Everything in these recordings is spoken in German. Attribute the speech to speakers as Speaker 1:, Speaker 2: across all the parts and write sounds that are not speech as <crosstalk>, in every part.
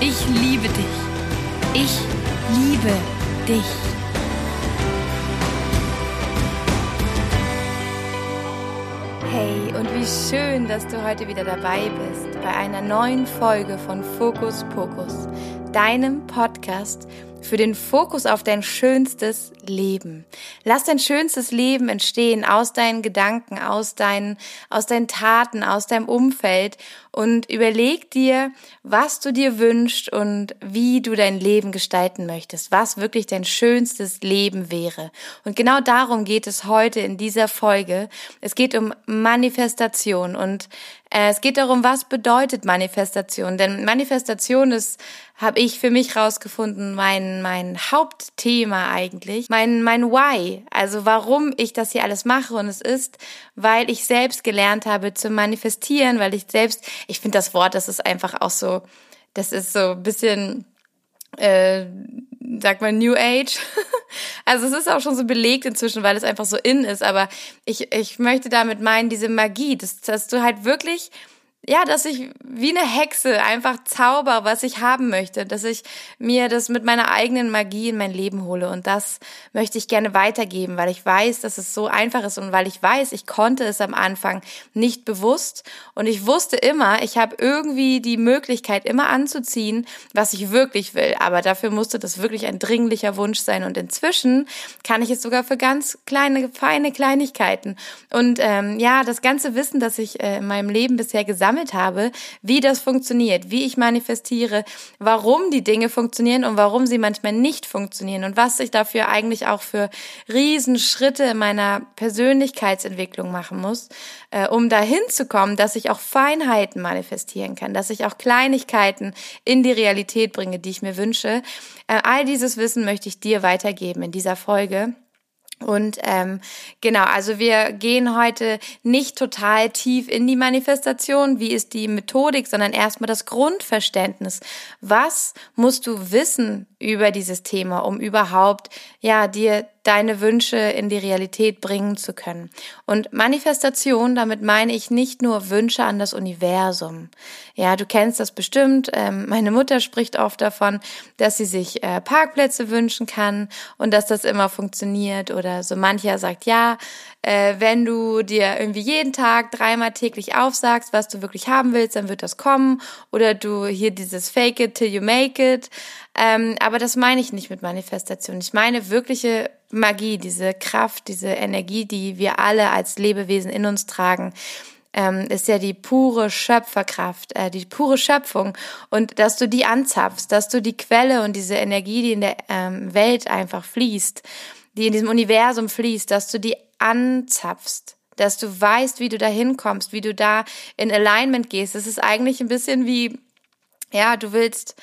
Speaker 1: Ich liebe dich. Ich liebe dich. Hey, und wie schön, dass du heute wieder dabei bist bei einer neuen Folge von Fokus Pokus, deinem Podcast für den Fokus auf dein schönstes Leben. Lass dein schönstes Leben entstehen aus deinen Gedanken, aus deinen, aus deinen Taten, aus deinem Umfeld und überleg dir, was du dir wünschst und wie du dein Leben gestalten möchtest, was wirklich dein schönstes Leben wäre. Und genau darum geht es heute in dieser Folge. Es geht um Manifestation und äh, es geht darum, was bedeutet Manifestation? Denn Manifestation ist, habe ich für mich rausgefunden, mein mein Hauptthema eigentlich, mein mein Why, also warum ich das hier alles mache und es ist, weil ich selbst gelernt habe zu manifestieren, weil ich selbst, ich finde das Wort, das ist einfach auch so, das ist so ein bisschen äh, sagt man New Age. <laughs> Also es ist auch schon so belegt inzwischen, weil es einfach so in ist. Aber ich, ich möchte damit meinen, diese Magie, dass, dass du halt wirklich ja, dass ich wie eine Hexe einfach zauber, was ich haben möchte, dass ich mir das mit meiner eigenen Magie in mein Leben hole. Und das möchte ich gerne weitergeben, weil ich weiß, dass es so einfach ist und weil ich weiß, ich konnte es am Anfang nicht bewusst. Und ich wusste immer, ich habe irgendwie die Möglichkeit immer anzuziehen, was ich wirklich will, aber dafür musste das wirklich ein dringlicher Wunsch sein. Und inzwischen kann ich es sogar für ganz kleine, feine Kleinigkeiten. Und ähm, ja, das ganze Wissen, das ich äh, in meinem Leben bisher gesammelt gesammelt habe, wie das funktioniert, wie ich manifestiere, warum die Dinge funktionieren und warum sie manchmal nicht funktionieren und was ich dafür eigentlich auch für Riesenschritte in meiner Persönlichkeitsentwicklung machen muss, äh, um dahin zu kommen, dass ich auch Feinheiten manifestieren kann, dass ich auch Kleinigkeiten in die Realität bringe, die ich mir wünsche. Äh, all dieses Wissen möchte ich dir weitergeben in dieser Folge. Und ähm, genau, also wir gehen heute nicht total tief in die Manifestation, wie ist die Methodik, sondern erstmal das Grundverständnis. Was musst du wissen über dieses Thema, um überhaupt ja dir deine Wünsche in die Realität bringen zu können. Und Manifestation, damit meine ich nicht nur Wünsche an das Universum. Ja, du kennst das bestimmt. Ähm, meine Mutter spricht oft davon, dass sie sich äh, Parkplätze wünschen kann und dass das immer funktioniert. Oder so mancher sagt, ja, äh, wenn du dir irgendwie jeden Tag dreimal täglich aufsagst, was du wirklich haben willst, dann wird das kommen. Oder du hier dieses Fake it till you make it. Ähm, aber das meine ich nicht mit Manifestation. Ich meine wirkliche Magie, diese Kraft, diese Energie, die wir alle als Lebewesen in uns tragen ähm, ist ja die pure Schöpferkraft, äh, die pure Schöpfung und dass du die anzapfst, dass du die Quelle und diese Energie, die in der ähm, Welt einfach fließt, die in diesem Universum fließt, dass du die anzapfst dass du weißt, wie du da hinkommst, wie du da in Alignment gehst. Das ist eigentlich ein bisschen wie, ja, du willst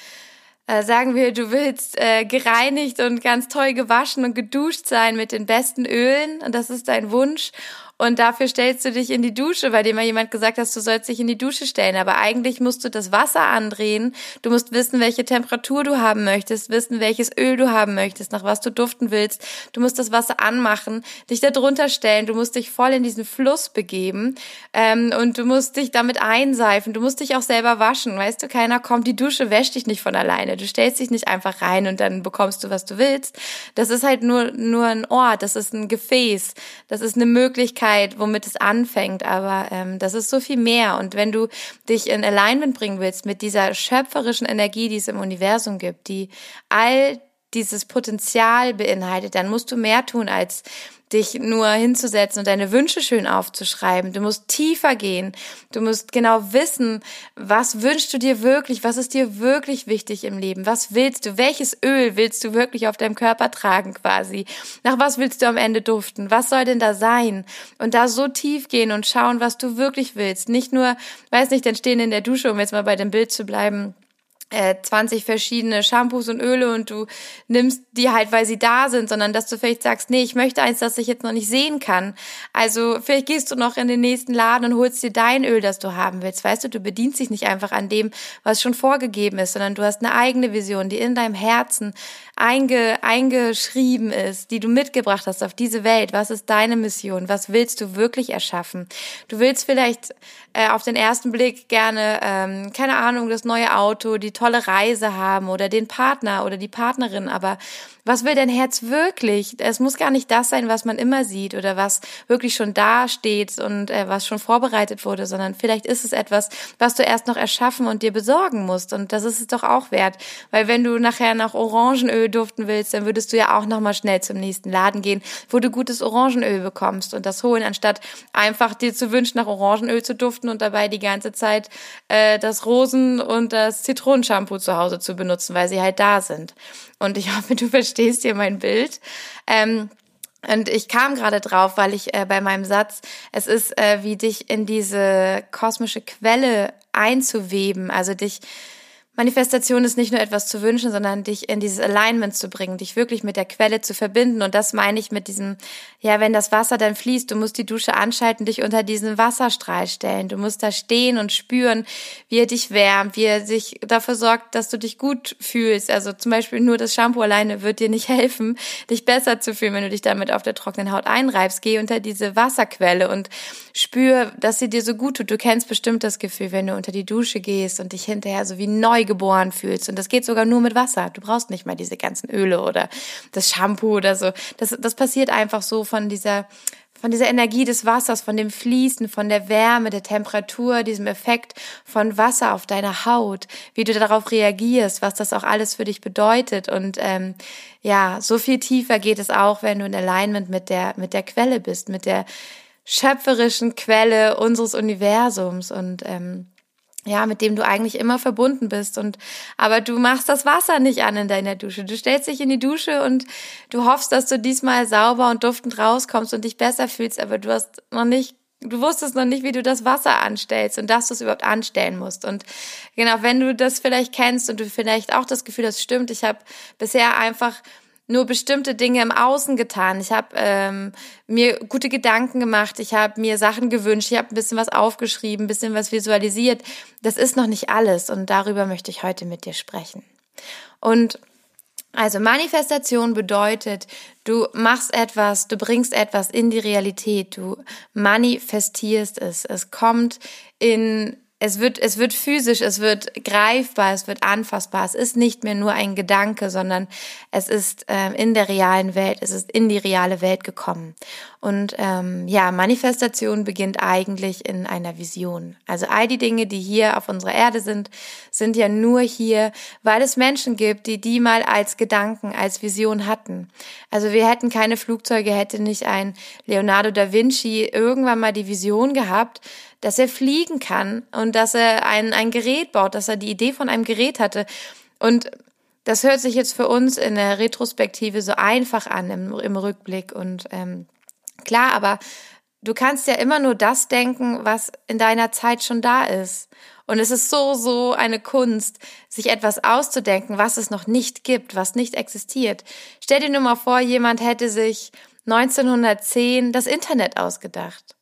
Speaker 1: äh, sagen wir, du willst äh, gereinigt und ganz toll gewaschen und geduscht sein mit den besten Ölen. Und das ist dein Wunsch und dafür stellst du dich in die Dusche, weil dir mal jemand gesagt hast, du sollst dich in die Dusche stellen. Aber eigentlich musst du das Wasser andrehen. Du musst wissen, welche Temperatur du haben möchtest, wissen, welches Öl du haben möchtest, nach was du duften willst. Du musst das Wasser anmachen, dich da drunter stellen. Du musst dich voll in diesen Fluss begeben ähm, und du musst dich damit einseifen. Du musst dich auch selber waschen. Weißt du, keiner kommt, die Dusche wäscht dich nicht von alleine. Du stellst dich nicht einfach rein und dann bekommst du, was du willst. Das ist halt nur, nur ein Ort, das ist ein Gefäß, das ist eine Möglichkeit, Möglichkeit, womit es anfängt, aber ähm, das ist so viel mehr. Und wenn du dich in Alignment bringen willst mit dieser schöpferischen Energie, die es im Universum gibt, die all dieses Potenzial beinhaltet, dann musst du mehr tun als dich nur hinzusetzen und deine Wünsche schön aufzuschreiben. Du musst tiefer gehen. Du musst genau wissen, was wünschst du dir wirklich? Was ist dir wirklich wichtig im Leben? Was willst du? Welches Öl willst du wirklich auf deinem Körper tragen quasi? Nach was willst du am Ende duften? Was soll denn da sein? Und da so tief gehen und schauen, was du wirklich willst. Nicht nur, weiß nicht, dann stehen in der Dusche, um jetzt mal bei dem Bild zu bleiben, äh, 20 verschiedene Shampoos und Öle und du nimmst die halt, weil sie da sind, sondern dass du vielleicht sagst, nee, ich möchte eins, das ich jetzt noch nicht sehen kann. Also vielleicht gehst du noch in den nächsten Laden und holst dir dein Öl, das du haben willst. Weißt du, du bedienst dich nicht einfach an dem, was schon vorgegeben ist, sondern du hast eine eigene Vision, die in deinem Herzen einge, eingeschrieben ist, die du mitgebracht hast auf diese Welt. Was ist deine Mission? Was willst du wirklich erschaffen? Du willst vielleicht äh, auf den ersten Blick gerne, ähm, keine Ahnung, das neue Auto, die tolle Reise haben oder den Partner oder die Partnerin, aber was will dein Herz wirklich? Es muss gar nicht das sein, was man immer sieht oder was wirklich schon da steht und äh, was schon vorbereitet wurde, sondern vielleicht ist es etwas, was du erst noch erschaffen und dir besorgen musst. Und das ist es doch auch wert. Weil wenn du nachher nach Orangenöl duften willst, dann würdest du ja auch nochmal schnell zum nächsten Laden gehen, wo du gutes Orangenöl bekommst und das holen, anstatt einfach dir zu wünschen, nach Orangenöl zu duften und dabei die ganze Zeit äh, das Rosen- und das Zitronenshampoo zu Hause zu benutzen, weil sie halt da sind. Und ich <laughs> hoffe, du verstehst hier mein Bild. Ähm, und ich kam gerade drauf, weil ich äh, bei meinem Satz, es ist äh, wie dich in diese kosmische Quelle einzuweben, also dich Manifestation ist nicht nur etwas zu wünschen, sondern dich in dieses Alignment zu bringen, dich wirklich mit der Quelle zu verbinden. Und das meine ich mit diesem, ja, wenn das Wasser dann fließt, du musst die Dusche anschalten, dich unter diesen Wasserstrahl stellen. Du musst da stehen und spüren, wie er dich wärmt, wie er sich dafür sorgt, dass du dich gut fühlst. Also zum Beispiel nur das Shampoo alleine wird dir nicht <laughs> helfen, dich besser zu fühlen, wenn du dich damit auf der trockenen Haut einreibst. Geh unter diese Wasserquelle und spür, dass sie dir so gut tut. Du kennst bestimmt das Gefühl, wenn du unter die Dusche gehst und dich hinterher so wie neu geboren fühlst. Und das geht sogar nur mit Wasser. Du brauchst nicht mal diese ganzen Öle oder das Shampoo oder so. Das, das passiert einfach so von dieser, von dieser Energie des Wassers, von dem Fließen, von der Wärme, der Temperatur, diesem Effekt von Wasser auf deiner Haut, wie du darauf reagierst, was das auch alles für dich bedeutet. Und ähm, ja, so viel tiefer geht es auch, wenn du in Alignment mit der, mit der Quelle bist, mit der schöpferischen Quelle unseres Universums. Und ähm, ja, mit dem du eigentlich immer verbunden bist und aber du machst das Wasser nicht an in deiner Dusche. Du stellst dich in die Dusche und du hoffst, dass du diesmal sauber und duftend rauskommst und dich besser fühlst, aber du hast noch nicht du wusstest noch nicht, wie du das Wasser anstellst und dass du es überhaupt anstellen musst. Und genau, wenn du das vielleicht kennst und du vielleicht auch das Gefühl, das stimmt, ich habe bisher einfach nur bestimmte Dinge im Außen getan. Ich habe ähm, mir gute Gedanken gemacht, ich habe mir Sachen gewünscht, ich habe ein bisschen was aufgeschrieben, ein bisschen was visualisiert. Das ist noch nicht alles und darüber möchte ich heute mit dir sprechen. Und also Manifestation bedeutet, du machst etwas, du bringst etwas in die Realität, du manifestierst es. Es kommt in es wird, es wird physisch, es wird greifbar, es wird anfassbar. Es ist nicht mehr nur ein Gedanke, sondern es ist äh, in der realen Welt, es ist in die reale Welt gekommen. Und ähm, ja, Manifestation beginnt eigentlich in einer Vision. Also all die Dinge, die hier auf unserer Erde sind, sind ja nur hier, weil es Menschen gibt, die die mal als Gedanken, als Vision hatten. Also wir hätten keine Flugzeuge, hätte nicht ein Leonardo da Vinci irgendwann mal die Vision gehabt, dass er fliegen kann und dass er ein, ein Gerät baut, dass er die Idee von einem Gerät hatte. Und das hört sich jetzt für uns in der Retrospektive so einfach an im, im Rückblick. Und ähm, klar, aber du kannst ja immer nur das denken, was in deiner Zeit schon da ist. Und es ist so, so eine Kunst, sich etwas auszudenken, was es noch nicht gibt, was nicht existiert. Stell dir nur mal vor, jemand hätte sich 1910 das Internet ausgedacht.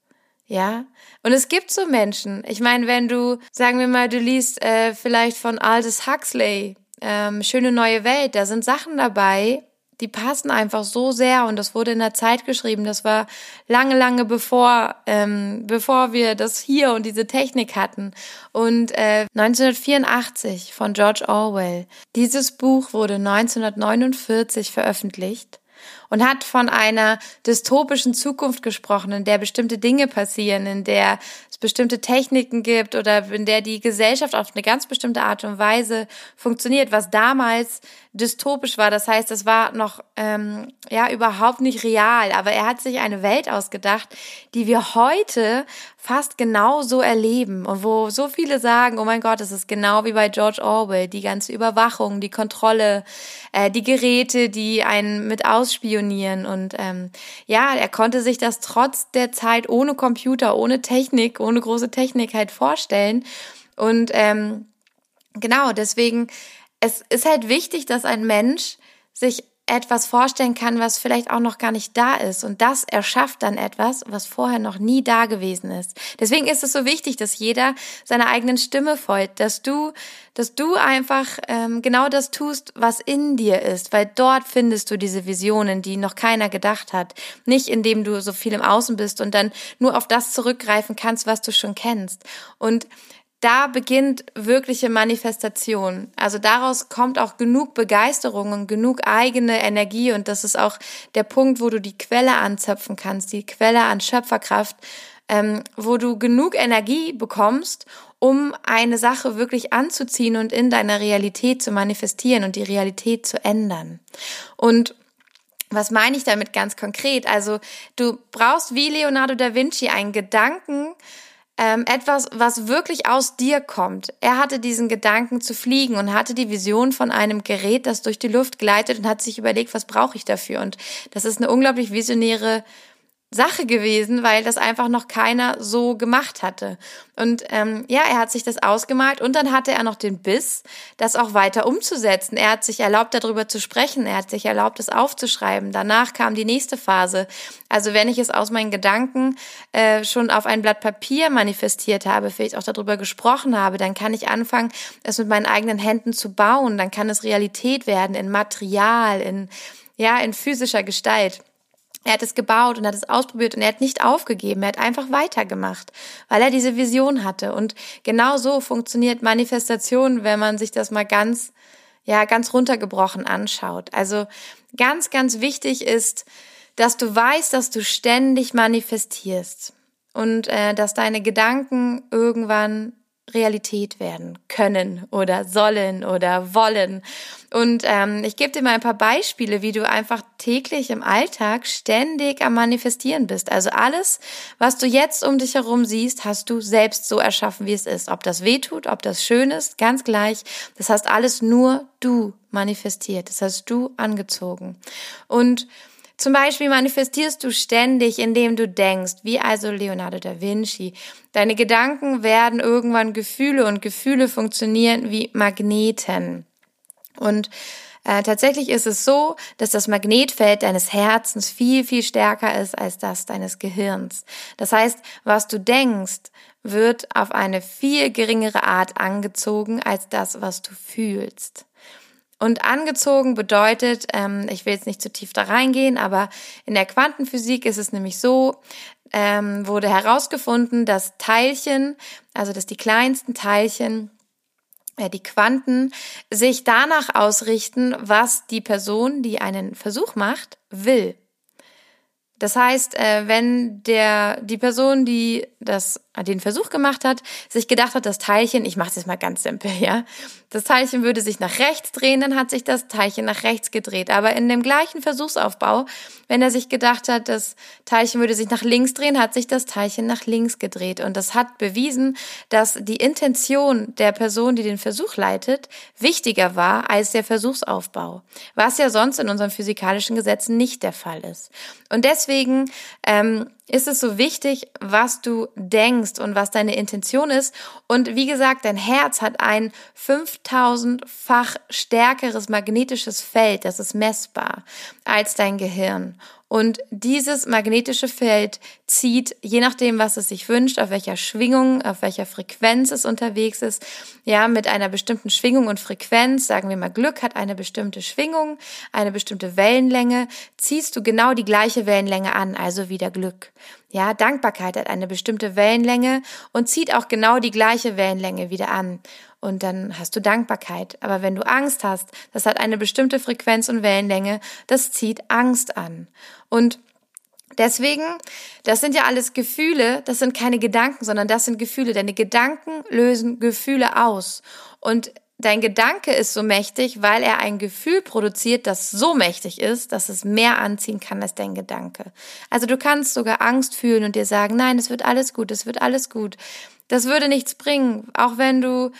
Speaker 1: Ja, und es gibt so Menschen. Ich meine, wenn du, sagen wir mal, du liest äh, vielleicht von Aldous Huxley, ähm, Schöne neue Welt, da sind Sachen dabei, die passen einfach so sehr und das wurde in der Zeit geschrieben. Das war lange, lange bevor, ähm, bevor wir das hier und diese Technik hatten. Und äh, 1984 von George Orwell. Dieses Buch wurde 1949 veröffentlicht und hat von einer dystopischen Zukunft gesprochen, in der bestimmte Dinge passieren, in der es bestimmte Techniken gibt oder in der die Gesellschaft auf eine ganz bestimmte Art und Weise funktioniert, was damals dystopisch war. Das heißt, es war noch ähm, ja überhaupt nicht real, aber er hat sich eine Welt ausgedacht, die wir heute fast genauso erleben und wo so viele sagen, oh mein Gott, es ist genau wie bei George Orwell, die ganze Überwachung, die Kontrolle, äh, die Geräte, die einen mit ausspionieren. Und ähm, ja, er konnte sich das trotz der Zeit ohne Computer, ohne Technik, ohne große Technik halt vorstellen. Und ähm, genau, deswegen, es ist halt wichtig, dass ein Mensch sich etwas vorstellen kann, was vielleicht auch noch gar nicht da ist. Und das erschafft dann etwas, was vorher noch nie da gewesen ist. Deswegen ist es so wichtig, dass jeder seiner eigenen Stimme folgt, dass du, dass du einfach ähm, genau das tust, was in dir ist, weil dort findest du diese Visionen, die noch keiner gedacht hat. Nicht indem du so viel im Außen bist und dann nur auf das zurückgreifen kannst, was du schon kennst. Und da beginnt wirkliche Manifestation. Also daraus kommt auch genug Begeisterung und genug eigene Energie und das ist auch der Punkt, wo du die Quelle anzapfen kannst, die Quelle an Schöpferkraft, ähm, wo du genug Energie bekommst, um eine Sache wirklich anzuziehen und in deiner Realität zu manifestieren und die Realität zu ändern. Und was meine ich damit ganz konkret? Also du brauchst wie Leonardo da Vinci einen Gedanken, ähm, etwas, was wirklich aus dir kommt. Er hatte diesen Gedanken zu fliegen und hatte die Vision von einem Gerät, das durch die Luft gleitet und hat sich überlegt, was brauche ich dafür? Und das ist eine unglaublich visionäre Sache gewesen, weil das einfach noch keiner so gemacht hatte. Und ähm, ja, er hat sich das ausgemalt und dann hatte er noch den Biss, das auch weiter umzusetzen. Er hat sich erlaubt, darüber zu sprechen, er hat sich erlaubt, es aufzuschreiben. Danach kam die nächste Phase. Also wenn ich es aus meinen Gedanken äh, schon auf ein Blatt Papier manifestiert habe, vielleicht auch darüber gesprochen habe, dann kann ich anfangen, es mit meinen eigenen Händen zu bauen. Dann kann es Realität werden in Material, in ja, in physischer Gestalt. Er hat es gebaut und hat es ausprobiert und er hat nicht aufgegeben. Er hat einfach weitergemacht, weil er diese Vision hatte. Und genau so funktioniert Manifestation, wenn man sich das mal ganz, ja, ganz runtergebrochen anschaut. Also ganz, ganz wichtig ist, dass du weißt, dass du ständig manifestierst und äh, dass deine Gedanken irgendwann Realität werden können oder sollen oder wollen. Und ähm, ich gebe dir mal ein paar Beispiele, wie du einfach täglich im Alltag ständig am Manifestieren bist. Also alles, was du jetzt um dich herum siehst, hast du selbst so erschaffen, wie es ist. Ob das weh tut, ob das schön ist, ganz gleich. Das hast alles nur du manifestiert. Das hast du angezogen. Und zum Beispiel manifestierst du ständig, indem du denkst, wie also Leonardo da Vinci. Deine Gedanken werden irgendwann Gefühle und Gefühle funktionieren wie Magneten. Und äh, tatsächlich ist es so, dass das Magnetfeld deines Herzens viel, viel stärker ist als das deines Gehirns. Das heißt, was du denkst, wird auf eine viel geringere Art angezogen als das, was du fühlst. Und angezogen bedeutet, ähm, ich will jetzt nicht zu tief da reingehen, aber in der Quantenphysik ist es nämlich so, ähm, wurde herausgefunden, dass Teilchen, also dass die kleinsten Teilchen, äh, die Quanten, sich danach ausrichten, was die Person, die einen Versuch macht, will. Das heißt, äh, wenn der die Person, die das den Versuch gemacht hat, sich gedacht hat, das Teilchen, ich mache es jetzt mal ganz simpel, ja, das Teilchen würde sich nach rechts drehen, dann hat sich das Teilchen nach rechts gedreht. Aber in dem gleichen Versuchsaufbau, wenn er sich gedacht hat, das Teilchen würde sich nach links drehen, hat sich das Teilchen nach links gedreht. Und das hat bewiesen, dass die Intention der Person, die den Versuch leitet, wichtiger war als der Versuchsaufbau. Was ja sonst in unseren physikalischen Gesetzen nicht der Fall ist. Und deswegen ähm, ist es so wichtig, was du denkst und was deine Intention ist. Und wie gesagt, dein Herz hat ein 5000-fach stärkeres magnetisches Feld, das ist messbar, als dein Gehirn. Und dieses magnetische Feld zieht, je nachdem, was es sich wünscht, auf welcher Schwingung, auf welcher Frequenz es unterwegs ist, ja, mit einer bestimmten Schwingung und Frequenz, sagen wir mal, Glück hat eine bestimmte Schwingung, eine bestimmte Wellenlänge, ziehst du genau die gleiche Wellenlänge an, also wieder Glück. Ja, Dankbarkeit hat eine bestimmte Wellenlänge und zieht auch genau die gleiche Wellenlänge wieder an und dann hast du Dankbarkeit. Aber wenn du Angst hast, das hat eine bestimmte Frequenz und Wellenlänge, das zieht Angst an. Und Deswegen, das sind ja alles Gefühle, das sind keine Gedanken, sondern das sind Gefühle. Deine Gedanken lösen Gefühle aus. Und dein Gedanke ist so mächtig, weil er ein Gefühl produziert, das so mächtig ist, dass es mehr anziehen kann als dein Gedanke. Also du kannst sogar Angst fühlen und dir sagen, nein, es wird alles gut, es wird alles gut. Das würde nichts bringen, auch wenn du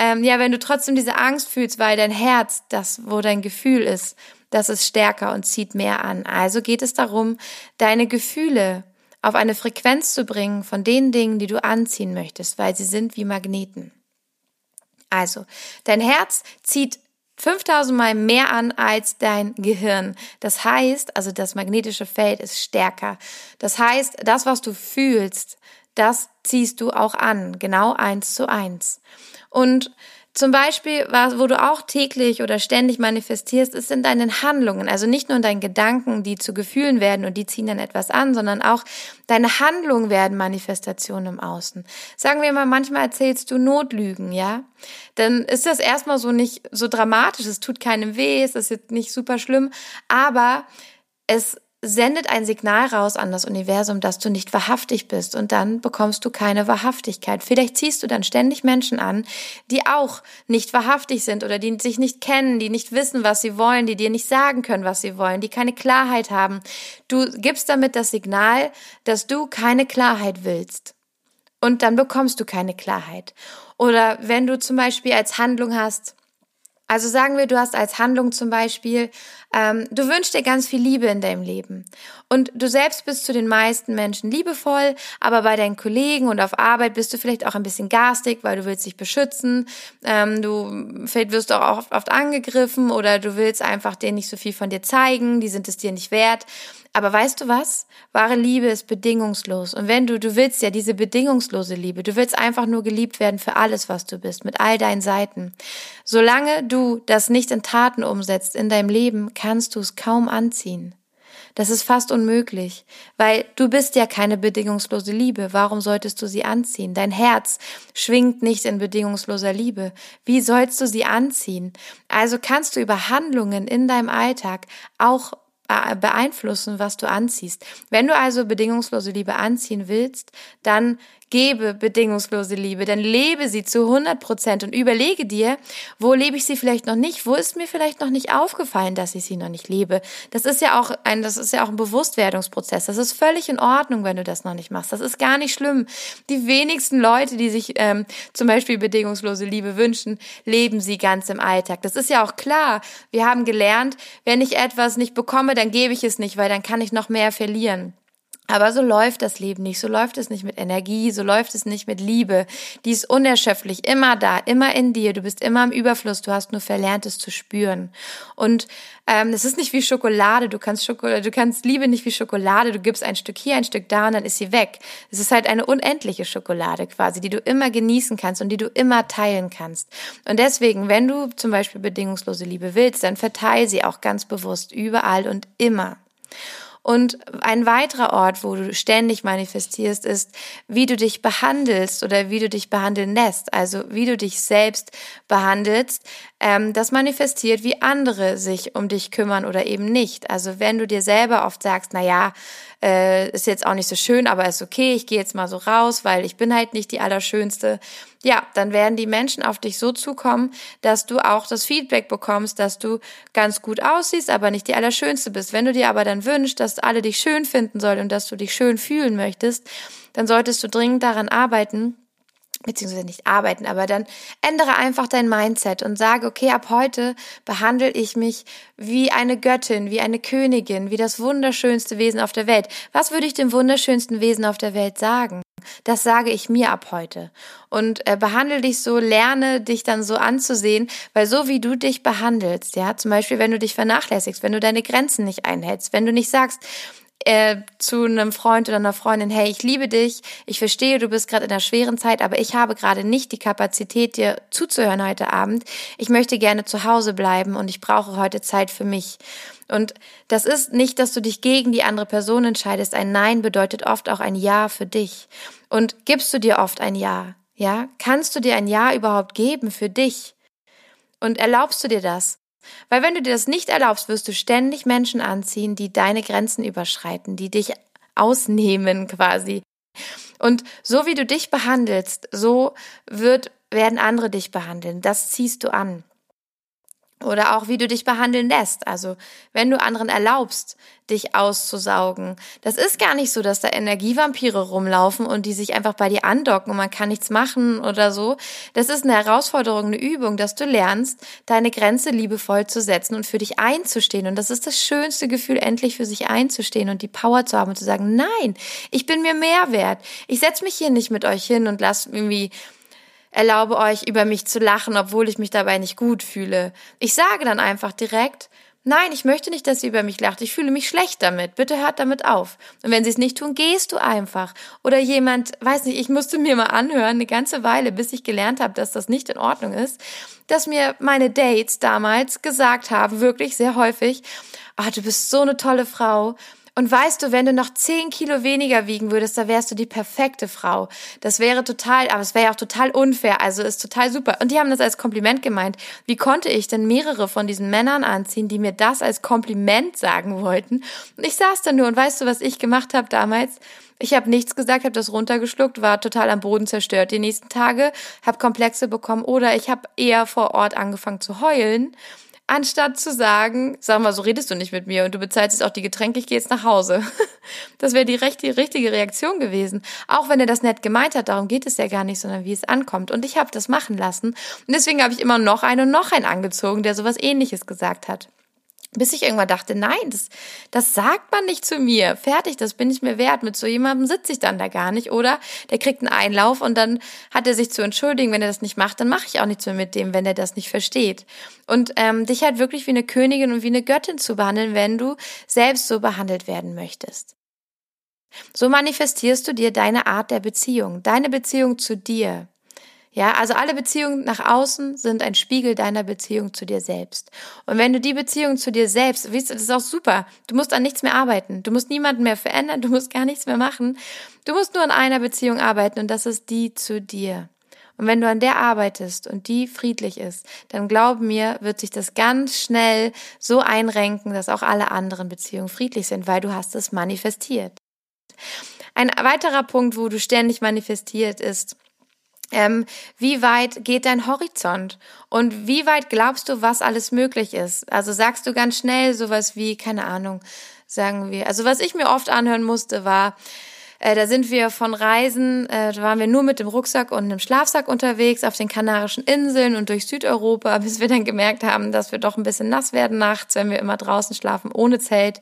Speaker 1: ähm, ja, wenn du trotzdem diese Angst fühlst, weil dein Herz, das, wo dein Gefühl ist, das ist stärker und zieht mehr an. Also geht es darum, deine Gefühle auf eine Frequenz zu bringen von den Dingen, die du anziehen möchtest, weil sie sind wie Magneten. Also, dein Herz zieht 5000 Mal mehr an als dein Gehirn. Das heißt, also das magnetische Feld ist stärker. Das heißt, das, was du fühlst, das ziehst du auch an, genau eins zu eins. Und zum Beispiel, wo du auch täglich oder ständig manifestierst, ist in deinen Handlungen. Also nicht nur in deinen Gedanken, die zu Gefühlen werden und die ziehen dann etwas an, sondern auch deine Handlungen werden Manifestationen im Außen. Sagen wir mal, manchmal erzählst du Notlügen, ja? Dann ist das erstmal so nicht so dramatisch. Es tut keinem weh, es ist jetzt nicht super schlimm, aber es sendet ein Signal raus an das Universum, dass du nicht wahrhaftig bist und dann bekommst du keine Wahrhaftigkeit. Vielleicht ziehst du dann ständig Menschen an, die auch nicht wahrhaftig sind oder die sich nicht kennen, die nicht wissen, was sie wollen, die dir nicht sagen können, was sie wollen, die keine Klarheit haben. Du gibst damit das Signal, dass du keine Klarheit willst. Und dann bekommst du keine Klarheit. Oder wenn du zum Beispiel als Handlung hast, also sagen wir, du hast als Handlung zum Beispiel, ähm, du wünschst dir ganz viel Liebe in deinem Leben. Und du selbst bist zu den meisten Menschen liebevoll, aber bei deinen Kollegen und auf Arbeit bist du vielleicht auch ein bisschen garstig, weil du willst dich beschützen. Ähm, du vielleicht wirst auch oft, oft angegriffen oder du willst einfach denen nicht so viel von dir zeigen, die sind es dir nicht wert. Aber weißt du was? Wahre Liebe ist bedingungslos. Und wenn du, du willst ja diese bedingungslose Liebe, du willst einfach nur geliebt werden für alles, was du bist, mit all deinen Seiten. Solange du das nicht in Taten umsetzt in deinem Leben, kannst du es kaum anziehen. Das ist fast unmöglich, weil du bist ja keine bedingungslose Liebe. Warum solltest du sie anziehen? Dein Herz schwingt nicht in bedingungsloser Liebe. Wie sollst du sie anziehen? Also kannst du über Handlungen in deinem Alltag auch beeinflussen, was du anziehst. Wenn du also bedingungslose Liebe anziehen willst, dann gebe bedingungslose Liebe, dann lebe sie zu 100 Prozent und überlege dir, wo lebe ich sie vielleicht noch nicht, wo ist mir vielleicht noch nicht aufgefallen, dass ich sie noch nicht lebe. Das ist ja auch ein, das ist ja auch ein Bewusstwerdungsprozess. Das ist völlig in Ordnung, wenn du das noch nicht machst. Das ist gar nicht schlimm. Die wenigsten Leute, die sich ähm, zum Beispiel bedingungslose Liebe wünschen, leben sie ganz im Alltag. Das ist ja auch klar. Wir haben gelernt, wenn ich etwas nicht bekomme, dann gebe ich es nicht, weil dann kann ich noch mehr verlieren. Aber so läuft das Leben nicht, so läuft es nicht mit Energie, so läuft es nicht mit Liebe. Die ist unerschöpflich, immer da, immer in dir. Du bist immer im Überfluss, du hast nur verlernt, es zu spüren. Und ähm, es ist nicht wie Schokolade, du kannst Schokolade, du kannst Liebe nicht wie Schokolade, du gibst ein Stück hier, ein Stück da und dann ist sie weg. Es ist halt eine unendliche Schokolade quasi, die du immer genießen kannst und die du immer teilen kannst. Und deswegen, wenn du zum Beispiel bedingungslose Liebe willst, dann verteile sie auch ganz bewusst überall und immer. Und ein weiterer Ort, wo du ständig manifestierst, ist, wie du dich behandelst oder wie du dich behandeln lässt. Also wie du dich selbst behandelst. Ähm, das manifestiert, wie andere sich um dich kümmern oder eben nicht. Also wenn du dir selber oft sagst, na ja, äh, ist jetzt auch nicht so schön, aber ist okay, ich gehe jetzt mal so raus, weil ich bin halt nicht die Allerschönste. Ja, dann werden die Menschen auf dich so zukommen, dass du auch das Feedback bekommst, dass du ganz gut aussiehst, aber nicht die Allerschönste bist. Wenn du dir aber dann wünschst, dass alle dich schön finden sollen und dass du dich schön fühlen möchtest, dann solltest du dringend daran arbeiten, beziehungsweise nicht arbeiten, aber dann ändere einfach dein Mindset und sage, okay, ab heute behandle ich mich wie eine Göttin, wie eine Königin, wie das wunderschönste Wesen auf der Welt. Was würde ich dem wunderschönsten Wesen auf der Welt sagen? Das sage ich mir ab heute. Und äh, behandle dich so, lerne dich dann so anzusehen, weil so wie du dich behandelst, ja, zum Beispiel, wenn du dich vernachlässigst, wenn du deine Grenzen nicht einhältst, wenn du nicht sagst, äh, zu einem Freund oder einer Freundin, hey, ich liebe dich, ich verstehe, du bist gerade in einer schweren Zeit, aber ich habe gerade nicht die Kapazität, dir zuzuhören heute Abend. Ich möchte gerne zu Hause bleiben und ich brauche heute Zeit für mich. Und das ist nicht, dass du dich gegen die andere Person entscheidest. Ein Nein bedeutet oft auch ein Ja für dich. Und gibst du dir oft ein Ja? Ja? Kannst du dir ein Ja überhaupt geben für dich? Und erlaubst du dir das? Weil wenn du dir das nicht erlaubst, wirst du ständig Menschen anziehen, die deine Grenzen überschreiten, die dich ausnehmen quasi. Und so wie du dich behandelst, so wird, werden andere dich behandeln. Das ziehst du an. Oder auch, wie du dich behandeln lässt. Also, wenn du anderen erlaubst, dich auszusaugen. Das ist gar nicht so, dass da Energievampire rumlaufen und die sich einfach bei dir andocken und man kann nichts machen oder so. Das ist eine Herausforderung, eine Übung, dass du lernst, deine Grenze liebevoll zu setzen und für dich einzustehen. Und das ist das schönste Gefühl, endlich für sich einzustehen und die Power zu haben und zu sagen, nein, ich bin mir mehr wert. Ich setze mich hier nicht mit euch hin und lass irgendwie erlaube euch, über mich zu lachen, obwohl ich mich dabei nicht gut fühle. Ich sage dann einfach direkt, Nein, ich möchte nicht, dass sie über mich lacht. Ich fühle mich schlecht damit. Bitte hört damit auf. Und wenn sie es nicht tun, gehst du einfach. Oder jemand, weiß nicht, ich musste mir mal anhören, eine ganze Weile, bis ich gelernt habe, dass das nicht in Ordnung ist, dass mir meine Dates damals gesagt haben, wirklich sehr häufig, ah, du bist so eine tolle Frau. Und weißt du, wenn du noch zehn Kilo weniger wiegen würdest, da wärst du die perfekte Frau. Das wäre total, aber es wäre ja auch total unfair. Also ist total super. Und die haben das als Kompliment gemeint. Wie konnte ich denn mehrere von diesen Männern anziehen, die mir das als Kompliment sagen wollten? Und ich saß da nur und weißt du, was ich gemacht habe damals? Ich habe nichts gesagt, habe das runtergeschluckt, war total am Boden zerstört die nächsten Tage, habe Komplexe bekommen oder ich habe eher vor Ort angefangen zu heulen anstatt zu sagen, sag mal, so redest du nicht mit mir und du bezahlst jetzt auch die Getränke, ich gehe jetzt nach Hause. <laughs> Das wäre die, recht, die richtige Reaktion gewesen. Auch wenn er das nett gemeint hat, darum geht es ja gar nicht, sondern wie es ankommt. Und ich habe das machen lassen. Und deswegen habe ich immer noch einen und noch einen angezogen, der sowas ähnliches gesagt hat. Bis ich irgendwann dachte, nein, das, das sagt man nicht zu mir. Fertig, das bin ich mir wert. Mit so jemandem sitze ich dann da gar nicht. Oder der kriegt einen Einlauf und dann hat er sich zu entschuldigen. Wenn er das nicht macht, dann mache ich auch nichts mehr mit dem, wenn er das nicht versteht. Und ähm, dich halt wirklich wie eine Königin und wie eine Göttin zu behandeln, wenn du selbst so behandelt werden möchtest. So manifestierst du dir deine Art der Beziehung, deine Beziehung zu dir. Ja, also alle Beziehungen nach außen sind ein Spiegel deiner Beziehung zu dir selbst. Und wenn du die Beziehung zu dir selbst, weißt du, das ist auch super. Du musst an nichts mehr arbeiten. Du musst niemanden mehr verändern. Du musst gar nichts mehr machen. Du musst nur an einer Beziehung arbeiten und das ist die zu dir. Und wenn du an der arbeitest und die friedlich ist, dann glaub mir, wird sich das ganz schnell so einrenken, dass auch alle anderen Beziehungen friedlich sind, weil du hast es manifestiert. Ein weiterer Punkt, wo du ständig manifestiert ist, ähm, wie weit geht dein Horizont? Und wie weit glaubst du, was alles möglich ist? Also sagst du ganz schnell sowas wie, keine Ahnung, sagen wir. Also was ich mir oft anhören musste, war, äh, da sind wir von Reisen, äh, da waren wir nur mit dem Rucksack und einem Schlafsack unterwegs auf den Kanarischen Inseln und durch Südeuropa, <laughs> bis wir dann gemerkt haben, dass wir doch ein bisschen nass werden nachts, wenn wir immer draußen schlafen ohne Zelt.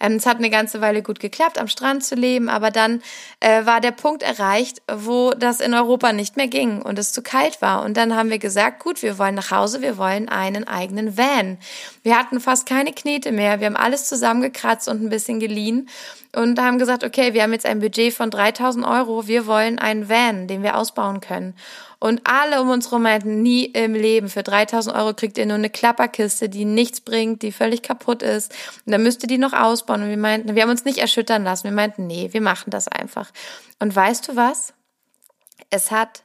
Speaker 1: Ähm, es hat eine ganze Weile gut geklappt, am Strand zu leben, aber dann äh, war der Punkt erreicht, wo das in Europa nicht mehr ging und es zu kalt war. Und dann haben wir gesagt, gut, wir wollen nach Hause, wir wollen einen eigenen Van. Wir hatten fast keine Knete mehr, wir haben alles zusammengekratzt und ein bisschen geliehen und haben gesagt, okay, wir haben jetzt ein Budget von 3000 Euro, wir wollen einen Van, den wir ausbauen können. Und alle um uns herum meinten, nie im Leben. Für 3000 Euro kriegt ihr nur eine Klapperkiste, die nichts bringt, die völlig kaputt ist. Und dann müsst ihr die noch ausbauen. Und wir meinten, wir haben uns nicht erschüttern lassen. Wir meinten, nee, wir machen das einfach. Und weißt du was? Es hat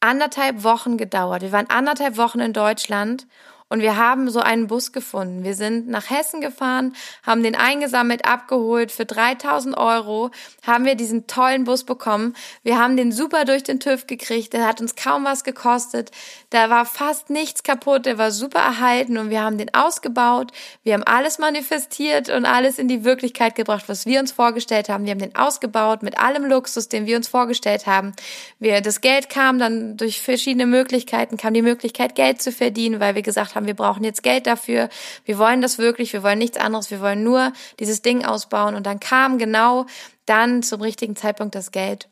Speaker 1: anderthalb Wochen gedauert. Wir waren anderthalb Wochen in Deutschland und wir haben so einen Bus gefunden. Wir sind nach Hessen gefahren, haben den eingesammelt, abgeholt. Für 3000 Euro haben wir diesen tollen Bus bekommen. Wir haben den super durch den TÜV gekriegt. Der hat uns kaum was gekostet. Da war fast nichts kaputt. Der war super erhalten und wir haben den ausgebaut. Wir haben alles manifestiert und alles in die Wirklichkeit gebracht, was wir uns vorgestellt haben. Wir haben den ausgebaut mit allem Luxus, den wir uns vorgestellt haben. Wir, das Geld kam dann durch verschiedene Möglichkeiten, kam die Möglichkeit, Geld zu verdienen, weil wir gesagt haben, wir brauchen jetzt Geld dafür, wir wollen das wirklich, wir wollen nichts anderes, wir wollen nur dieses Ding ausbauen. Und dann kam genau dann zum richtigen Zeitpunkt das Geld.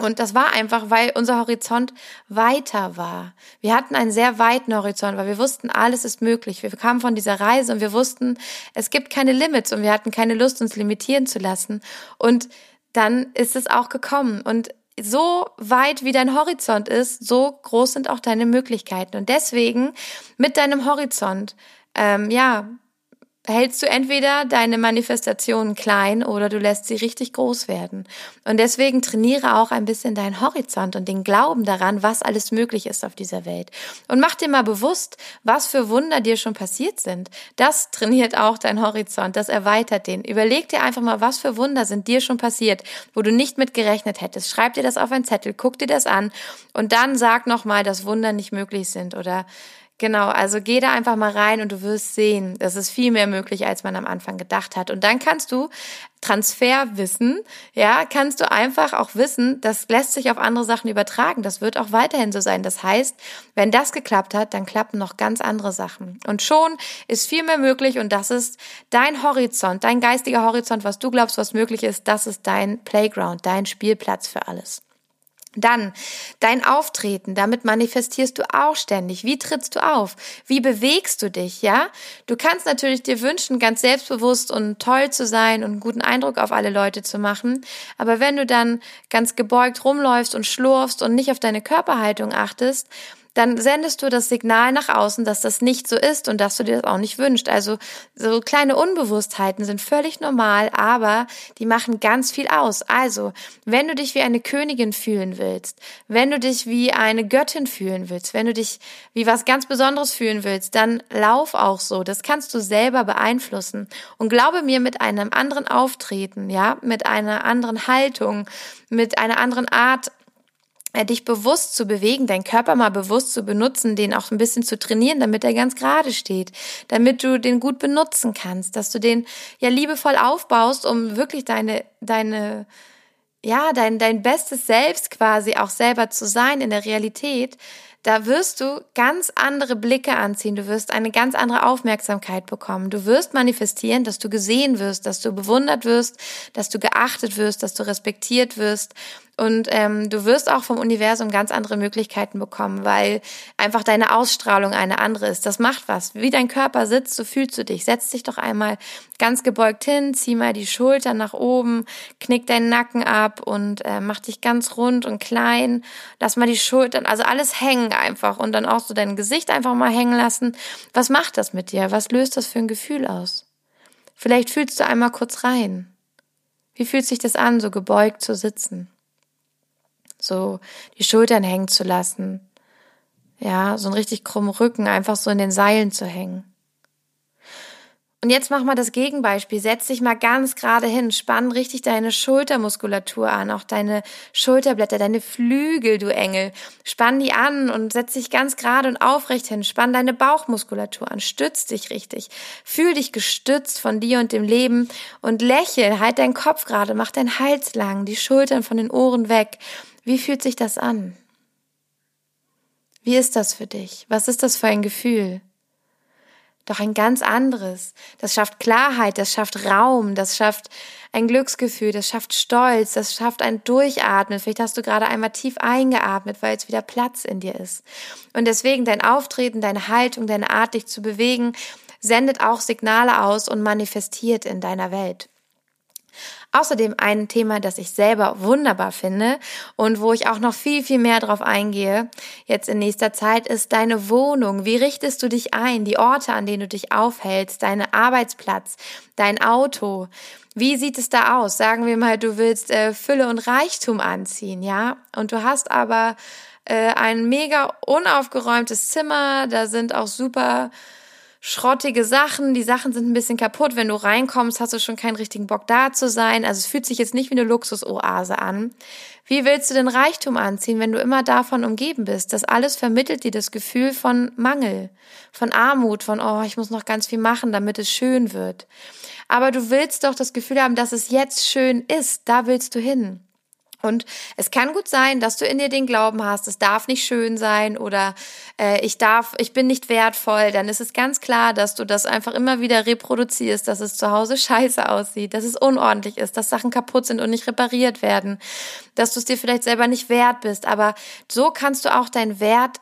Speaker 1: Und das war einfach, weil unser Horizont weiter war. Wir hatten einen sehr weiten Horizont, weil wir wussten, alles ist möglich. Wir kamen von dieser Reise und wir wussten, es gibt keine Limits und wir hatten keine Lust, uns limitieren zu lassen. Und dann ist es auch gekommen. Und so weit wie dein Horizont ist, so groß sind auch deine Möglichkeiten. Und deswegen mit deinem Horizont, ähm, ja, hältst du entweder deine Manifestationen klein oder du lässt sie richtig groß werden. Und deswegen trainiere auch ein bisschen deinen Horizont und den Glauben daran, was alles möglich ist auf dieser Welt. Und mach dir mal bewusst, was für Wunder dir schon passiert sind. Das trainiert auch dein Horizont, das erweitert den. Überleg dir einfach mal, was für Wunder sind dir schon passiert, wo du nicht mit gerechnet hättest. Schreib dir das auf einen Zettel, guck dir das an und dann sag nochmal, dass Wunder nicht möglich sind oder Genau, also geh da einfach mal rein und du wirst sehen, das ist viel mehr möglich, als man am Anfang gedacht hat. Und dann kannst du Transferwissen, ja, kannst du einfach auch wissen, das lässt sich auf andere Sachen übertragen. Das wird auch weiterhin so sein. Das heißt, wenn das geklappt hat, dann klappen noch ganz andere Sachen. Und schon ist viel mehr möglich und das ist dein Horizont, dein geistiger Horizont, was du glaubst, was möglich ist, das ist dein Playground, dein Spielplatz für alles. Dann dein Auftreten, damit manifestierst du auch ständig. Wie trittst du auf? Wie bewegst du dich, ja? Du kannst natürlich dir wünschen, ganz selbstbewusst und toll zu sein und einen guten Eindruck auf alle Leute zu machen, aber wenn du dann ganz gebeugt rumläufst und schlurfst und nicht auf deine Körperhaltung achtest, dann sendest du das Signal nach außen, dass das nicht so ist und dass du dir das auch nicht wünschst. Also so kleine Unbewusstheiten sind völlig normal, aber die machen ganz viel aus. Also, wenn du dich wie eine Königin fühlen willst, wenn du dich wie eine Göttin fühlen willst, wenn du dich wie was ganz Besonderes fühlen willst, dann lauf auch so. Das kannst du selber beeinflussen. Und glaube mir, mit einem anderen Auftreten, ja, mit einer anderen Haltung, mit einer anderen Art dich bewusst zu bewegen, deinen Körper mal bewusst zu benutzen, den auch ein bisschen zu trainieren, damit er ganz gerade steht, damit du den gut benutzen kannst, dass du den ja liebevoll aufbaust, um wirklich deine, deine, ja, dein, dein bestes Selbst quasi auch selber zu sein in der Realität, da wirst du ganz andere Blicke anziehen, du wirst eine ganz andere Aufmerksamkeit bekommen, du wirst manifestieren, dass du gesehen wirst, dass du bewundert wirst, dass du geachtet wirst, dass du respektiert wirst und ähm, du wirst auch vom Universum ganz andere Möglichkeiten bekommen, weil einfach deine Ausstrahlung eine andere ist. Das macht was. Wie dein Körper sitzt, so fühlst du dich. Setz dich doch einmal ganz gebeugt hin, zieh mal die Schultern nach oben, knick deinen Nacken ab und äh, mach dich ganz rund und klein. Lass mal die Schultern, also alles hängen einfach und dann auch so dein Gesicht einfach mal hängen lassen. Was macht das mit dir? Was löst das für ein Gefühl aus? Vielleicht fühlst du einmal kurz rein. Wie fühlt sich das an, so gebeugt zu sitzen? So die Schultern hängen zu lassen. Ja, so einen richtig krummen Rücken einfach so in den Seilen zu hängen. Und jetzt mach mal das Gegenbeispiel. Setz dich mal ganz gerade hin. Spann richtig deine Schultermuskulatur an, auch deine Schulterblätter, deine Flügel, du Engel. Spann die an und setz dich ganz gerade und aufrecht hin. Spann deine Bauchmuskulatur an. Stütz dich richtig. Fühl dich gestützt von dir und dem Leben und lächel. Halt deinen Kopf gerade. Mach deinen Hals lang, die Schultern von den Ohren weg. Wie fühlt sich das an? Wie ist das für dich? Was ist das für ein Gefühl? Doch ein ganz anderes. Das schafft Klarheit, das schafft Raum, das schafft ein Glücksgefühl, das schafft Stolz, das schafft ein Durchatmen. Vielleicht hast du gerade einmal tief eingeatmet, weil jetzt wieder Platz in dir ist. Und deswegen dein Auftreten, deine Haltung, deine Art, dich zu bewegen, sendet auch Signale aus und manifestiert in deiner Welt. Außerdem ein Thema, das ich selber wunderbar finde und wo ich auch noch viel, viel mehr drauf eingehe, jetzt in nächster Zeit, ist deine Wohnung. Wie richtest du dich ein? Die Orte, an denen du dich aufhältst, dein Arbeitsplatz, dein Auto. Wie sieht es da aus? Sagen wir mal, du willst äh, Fülle und Reichtum anziehen, ja? Und du hast aber äh, ein mega unaufgeräumtes Zimmer, da sind auch super schrottige Sachen, die Sachen sind ein bisschen kaputt. Wenn du reinkommst, hast du schon keinen richtigen Bock da zu sein. Also es fühlt sich jetzt nicht wie eine Luxusoase an. Wie willst du den Reichtum anziehen, wenn du immer davon umgeben bist? Das alles vermittelt dir das Gefühl von Mangel, von Armut, von, oh, ich muss noch ganz viel machen, damit es schön wird. Aber du willst doch das Gefühl haben, dass es jetzt schön ist. Da willst du hin. Und es kann gut sein, dass du in dir den Glauben hast, es darf nicht schön sein oder äh, ich darf, ich bin nicht wertvoll. Dann ist es ganz klar, dass du das einfach immer wieder reproduzierst, dass es zu Hause scheiße aussieht, dass es unordentlich ist, dass Sachen kaputt sind und nicht repariert werden, dass du es dir vielleicht selber nicht wert bist. Aber so kannst du auch deinen Wert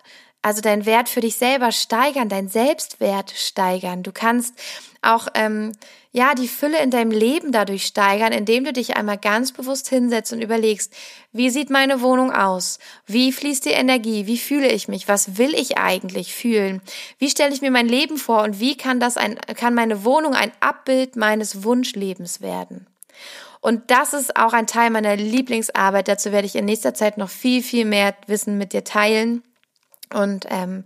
Speaker 1: also deinen Wert für dich selber steigern, dein Selbstwert steigern. Du kannst auch ähm, ja, die Fülle in deinem Leben dadurch steigern, indem du dich einmal ganz bewusst hinsetzt und überlegst, wie sieht meine Wohnung aus? Wie fließt die Energie? Wie fühle ich mich? Was will ich eigentlich fühlen? Wie stelle ich mir mein Leben vor und wie kann das ein, kann meine Wohnung ein Abbild meines Wunschlebens werden? Und das ist auch ein Teil meiner Lieblingsarbeit. Dazu werde ich in nächster Zeit noch viel, viel mehr Wissen mit dir teilen. Und ähm,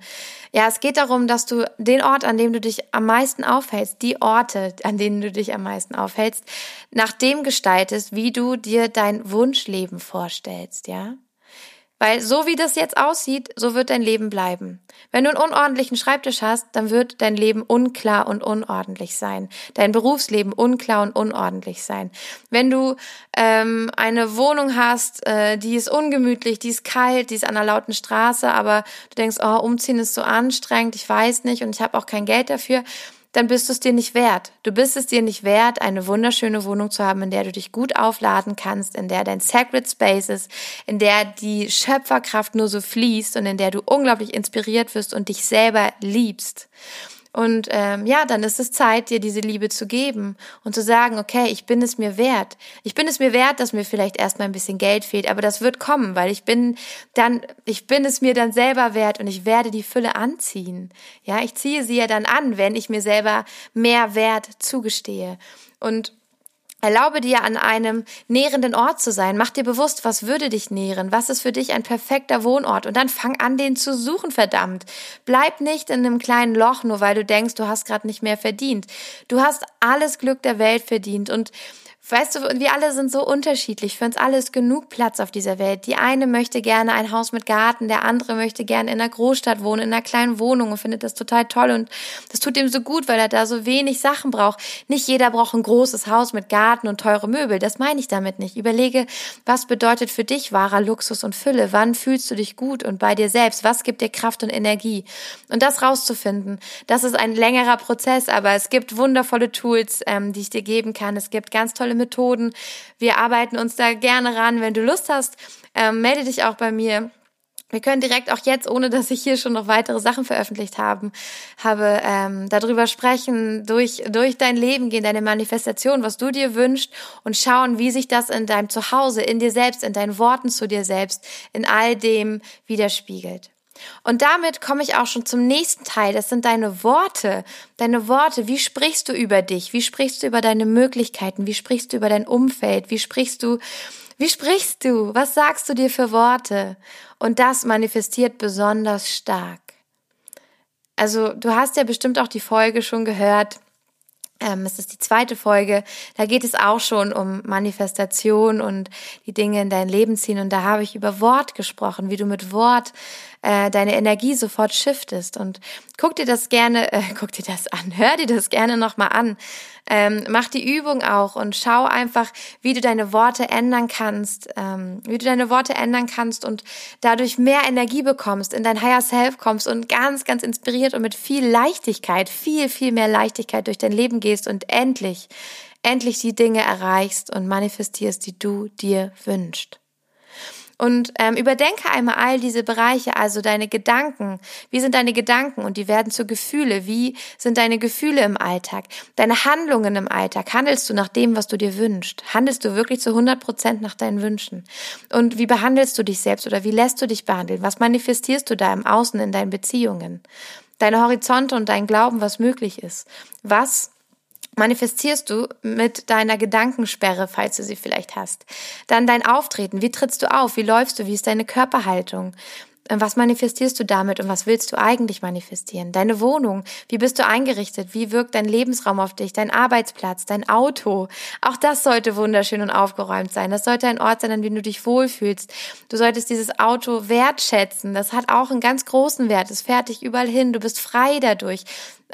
Speaker 1: ja, es geht darum, dass du den Ort, an dem du dich am meisten aufhältst, die Orte, an denen du dich am meisten aufhältst, nach dem gestaltest, wie du dir dein Wunschleben vorstellst, ja? Weil so wie das jetzt aussieht, so wird dein Leben bleiben. Wenn du einen unordentlichen Schreibtisch hast, dann wird dein Leben unklar und unordentlich sein. Dein Berufsleben unklar und unordentlich sein. Wenn du ähm, eine Wohnung hast, äh, die ist ungemütlich, die ist kalt, die ist an einer lauten Straße, aber du denkst, oh, umziehen ist so anstrengend, ich weiß nicht und ich habe auch kein Geld dafür, dann bist du es dir nicht wert. Du bist es dir nicht wert, eine wunderschöne Wohnung zu haben, in der du dich gut aufladen kannst, in der dein Sacred Space ist, in der die Schöpferkraft nur so fließt und in der du unglaublich inspiriert wirst und dich selber liebst. Und ähm, ja, dann ist es Zeit, dir diese Liebe zu geben und zu sagen, okay, ich bin es mir wert. Ich bin es mir wert, dass mir vielleicht erstmal ein bisschen Geld fehlt, aber das wird kommen, weil ich bin dann, ich bin es mir dann selber wert und ich werde die Fülle anziehen. Ja, ich ziehe sie ja dann an, wenn ich mir selber mehr Wert zugestehe. Und Erlaube dir an einem nährenden Ort zu sein. Mach dir bewusst, was würde dich nähren? Was ist für dich ein perfekter Wohnort? Und dann fang an, den zu suchen, verdammt. Bleib nicht in einem kleinen Loch, nur weil du denkst, du hast gerade nicht mehr verdient. Du hast alles Glück der Welt verdient und Weißt du, wir alle sind so unterschiedlich. Für uns alle ist genug Platz auf dieser Welt. Die eine möchte gerne ein Haus mit Garten, der andere möchte gerne in einer Großstadt wohnen, in einer kleinen Wohnung und findet das total toll. Und das tut ihm so gut, weil er da so wenig Sachen braucht. Nicht jeder braucht ein großes Haus mit Garten und teure Möbel. Das meine ich damit nicht. Überlege, was bedeutet für dich wahrer Luxus und Fülle? Wann fühlst du dich gut und bei dir selbst? Was gibt dir Kraft und Energie? Und das rauszufinden, das ist ein längerer Prozess, aber es gibt wundervolle Tools, ähm, die ich dir geben kann. Es gibt ganz tolle Methoden. Wir arbeiten uns da gerne ran. Wenn du Lust hast, ähm, melde dich auch bei mir. Wir können direkt auch jetzt, ohne dass ich hier schon noch weitere Sachen veröffentlicht haben, habe, ähm, darüber sprechen, durch, durch dein Leben gehen, deine Manifestation, was du dir wünschst und schauen, wie sich das in deinem Zuhause, in dir selbst, in deinen Worten zu dir selbst, in all dem widerspiegelt. Und damit komme ich auch schon zum nächsten Teil. Das sind deine Worte. Deine Worte. Wie sprichst du über dich? Wie sprichst du über deine Möglichkeiten? Wie sprichst du über dein Umfeld? Wie sprichst du, wie sprichst du? Was sagst du dir für Worte? Und das manifestiert besonders stark. Also, du hast ja bestimmt auch die Folge schon gehört ähm, es ist die zweite Folge. Da geht es auch schon um Manifestation und die Dinge in dein Leben ziehen. Und da habe ich über Wort gesprochen, wie du mit Wort äh, deine Energie sofort shiftest. Und guck dir das gerne, äh, <laughs> guck dir das an, hör dir das gerne nochmal an. Ähm, mach die Übung auch und schau einfach, wie du deine Worte ändern kannst, ähm, wie du deine Worte ändern kannst und dadurch mehr Energie bekommst, in dein Higher Self kommst und ganz, ganz inspiriert und mit viel Leichtigkeit, viel, viel mehr Leichtigkeit durch dein Leben gehst und endlich, endlich die Dinge erreichst und manifestierst, die du dir wünschst. Und ähm, überdenke einmal all diese Bereiche, also deine Gedanken. Wie sind deine Gedanken? Und die werden zu Gefühle. Wie sind deine Gefühle im Alltag? Deine Handlungen im Alltag. Handelst du nach dem, was du dir wünschst? Handelst du wirklich zu 100 Prozent nach deinen Wünschen? Und wie behandelst du dich selbst oder wie lässt du dich behandeln? Was manifestierst du da im Außen in deinen Beziehungen? Deine Horizonte und dein Glauben, was möglich ist. Was manifestierst du mit deiner Gedankensperre, falls du sie vielleicht hast. Dann dein Auftreten. Wie trittst du auf? Wie läufst du? Wie ist deine Körperhaltung? Was manifestierst du damit und was willst du eigentlich manifestieren? Deine Wohnung, wie bist du eingerichtet? Wie wirkt dein Lebensraum auf dich? Dein Arbeitsplatz, dein Auto? Auch das sollte wunderschön und aufgeräumt sein. Das sollte ein Ort sein, an dem du dich wohlfühlst. Du solltest dieses Auto wertschätzen. Das hat auch einen ganz großen Wert. Es fährt dich überall hin. Du bist frei dadurch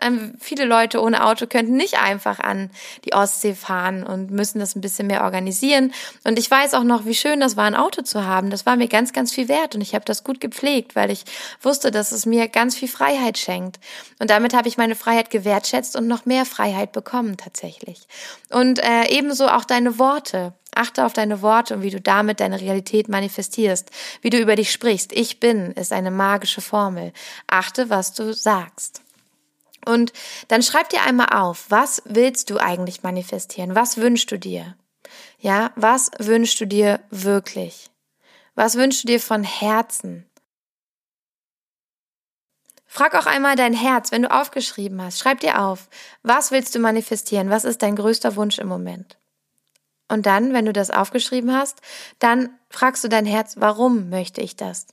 Speaker 1: ähm, viele Leute ohne Auto könnten nicht einfach an die Ostsee fahren und müssen das ein bisschen mehr organisieren. Und ich weiß auch noch, wie schön das war, ein Auto zu haben. Das war mir ganz, ganz viel wert und ich habe das gut gepflegt, weil ich wusste, dass es mir ganz viel Freiheit schenkt. Und damit habe ich meine Freiheit gewertschätzt und noch mehr Freiheit bekommen tatsächlich. Und äh, ebenso auch deine Worte. Achte auf deine Worte und wie du damit deine Realität manifestierst, wie du über dich sprichst. Ich bin ist eine magische Formel. Achte, was du sagst. Und dann schreib dir einmal auf, was willst du eigentlich manifestieren? Was wünschst du dir? Ja, was wünschst du dir wirklich? Was wünschst du dir von Herzen? Frag auch einmal dein Herz, wenn du aufgeschrieben hast. Schreib dir auf, was willst du manifestieren? Was ist dein größter Wunsch im Moment? Und dann, wenn du das aufgeschrieben hast, dann fragst du dein Herz, warum möchte ich das?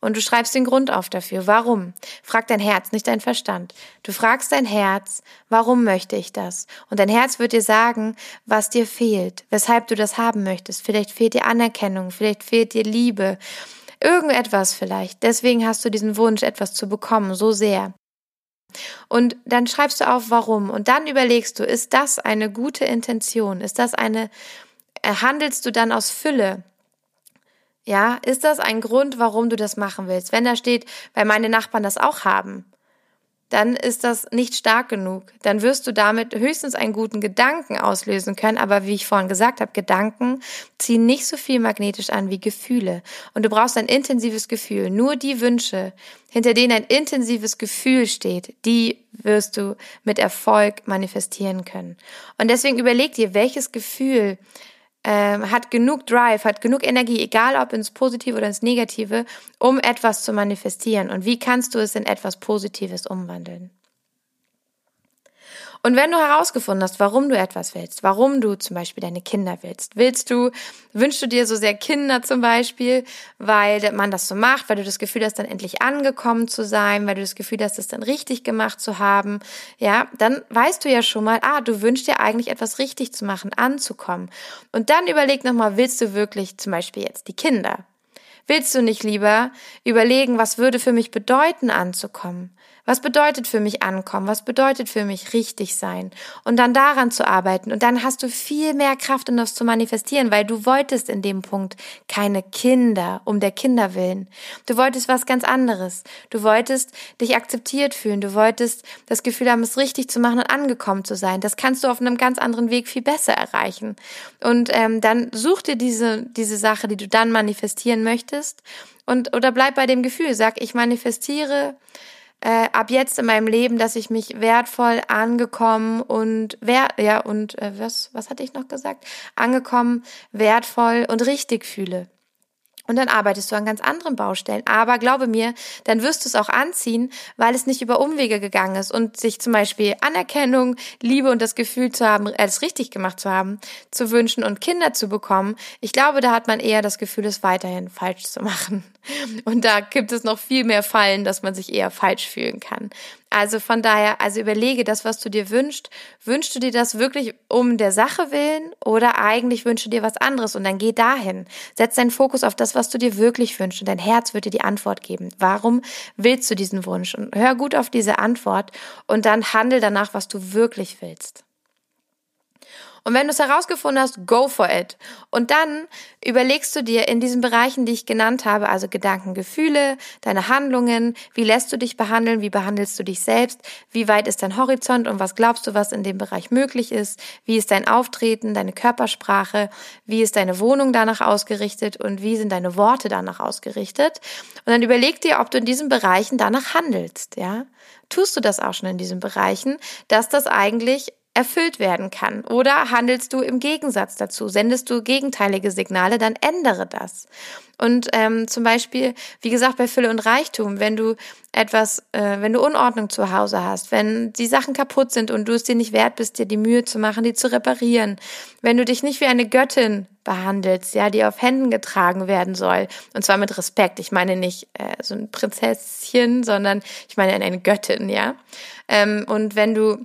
Speaker 1: und du schreibst den Grund auf dafür. Warum? Frag dein Herz, nicht dein Verstand. Du fragst dein Herz, warum möchte ich das? Und dein Herz wird dir sagen, was dir fehlt, weshalb du das haben möchtest. Vielleicht fehlt dir Anerkennung, vielleicht fehlt dir Liebe, irgendetwas vielleicht. Deswegen hast du diesen Wunsch, etwas zu bekommen, so sehr. Und dann schreibst du auf, warum. Und dann überlegst du, ist das eine gute Intention? Ist das eine, äh, handelst du dann aus Fülle? Ja, ist das ein Grund, warum du das machen willst? Wenn da steht, weil meine Nachbarn das auch haben. Dann ist das nicht stark genug. Dann wirst du damit höchstens einen guten Gedanken auslösen können. Aber wie ich vorhin gesagt habe, Gedanken ziehen nicht so viel magnetisch an wie Gefühle. Und du brauchst ein intensives Gefühl. Nur die Wünsche, hinter denen ein intensives Gefühl steht, die wirst du mit Erfolg manifestieren können. Und deswegen überleg dir, welches Gefühl ähm, hat genug Drive, hat genug Energie, egal ob ins Positive oder ins Negative, um etwas zu manifestieren. Und wie kannst du es in etwas Positives umwandeln? Und wenn du herausgefunden hast, warum du etwas willst, warum du zum Beispiel deine Kinder willst, willst du, wünschst du dir so sehr Kinder zum Beispiel, weil man das so macht, weil du das Gefühl hast, dann endlich angekommen zu sein, weil du das Gefühl hast, es dann richtig gemacht zu haben, ja, dann weißt du ja schon mal, ah, du wünschst dir eigentlich etwas richtig zu machen, anzukommen. Und dann überleg nochmal, willst du wirklich zum Beispiel jetzt die Kinder? Willst du nicht lieber überlegen, was würde für mich bedeuten, anzukommen? Was bedeutet für mich ankommen? Was bedeutet für mich richtig sein? Und dann daran zu arbeiten. Und dann hast du viel mehr Kraft, um das zu manifestieren, weil du wolltest in dem Punkt keine Kinder um der Kinder willen. Du wolltest was ganz anderes. Du wolltest dich akzeptiert fühlen. Du wolltest das Gefühl haben, es richtig zu machen und angekommen zu sein. Das kannst du auf einem ganz anderen Weg viel besser erreichen. Und ähm, dann such dir diese, diese Sache, die du dann manifestieren möchtest. Und, oder bleib bei dem Gefühl. Sag, ich manifestiere äh, ab jetzt in meinem Leben, dass ich mich wertvoll angekommen und wer ja und äh, was was hatte ich noch gesagt? Angekommen, wertvoll und richtig fühle. Und dann arbeitest du an ganz anderen Baustellen. Aber glaube mir, dann wirst du es auch anziehen, weil es nicht über Umwege gegangen ist und sich zum Beispiel Anerkennung, Liebe und das Gefühl zu haben, es richtig gemacht zu haben, zu wünschen und Kinder zu bekommen. Ich glaube, da hat man eher das Gefühl, es weiterhin falsch zu machen. Und da gibt es noch viel mehr Fallen, dass man sich eher falsch fühlen kann. Also von daher, also überlege das, was du dir wünschst. Wünschst du dir das wirklich um der Sache willen oder eigentlich wünschst du dir was anderes? Und dann geh dahin. Setz deinen Fokus auf das, was du dir wirklich wünschst. Und dein Herz wird dir die Antwort geben. Warum willst du diesen Wunsch? Und hör gut auf diese Antwort und dann handel danach, was du wirklich willst. Und wenn du es herausgefunden hast, go for it. Und dann überlegst du dir in diesen Bereichen, die ich genannt habe, also Gedanken, Gefühle, deine Handlungen, wie lässt du dich behandeln, wie behandelst du dich selbst, wie weit ist dein Horizont und was glaubst du, was in dem Bereich möglich ist, wie ist dein Auftreten, deine Körpersprache, wie ist deine Wohnung danach ausgerichtet und wie sind deine Worte danach ausgerichtet. Und dann überleg dir, ob du in diesen Bereichen danach handelst, ja. Tust du das auch schon in diesen Bereichen, dass das eigentlich erfüllt werden kann? Oder handelst du im Gegensatz dazu? Sendest du gegenteilige Signale, dann ändere das. Und ähm, zum Beispiel, wie gesagt, bei Fülle und Reichtum, wenn du etwas, äh, wenn du Unordnung zu Hause hast, wenn die Sachen kaputt sind und du es dir nicht wert bist, dir die Mühe zu machen, die zu reparieren, wenn du dich nicht wie eine Göttin behandelst, ja, die auf Händen getragen werden soll, und zwar mit Respekt. Ich meine nicht äh, so ein Prinzesschen, sondern ich meine eine Göttin, ja. Ähm, und wenn du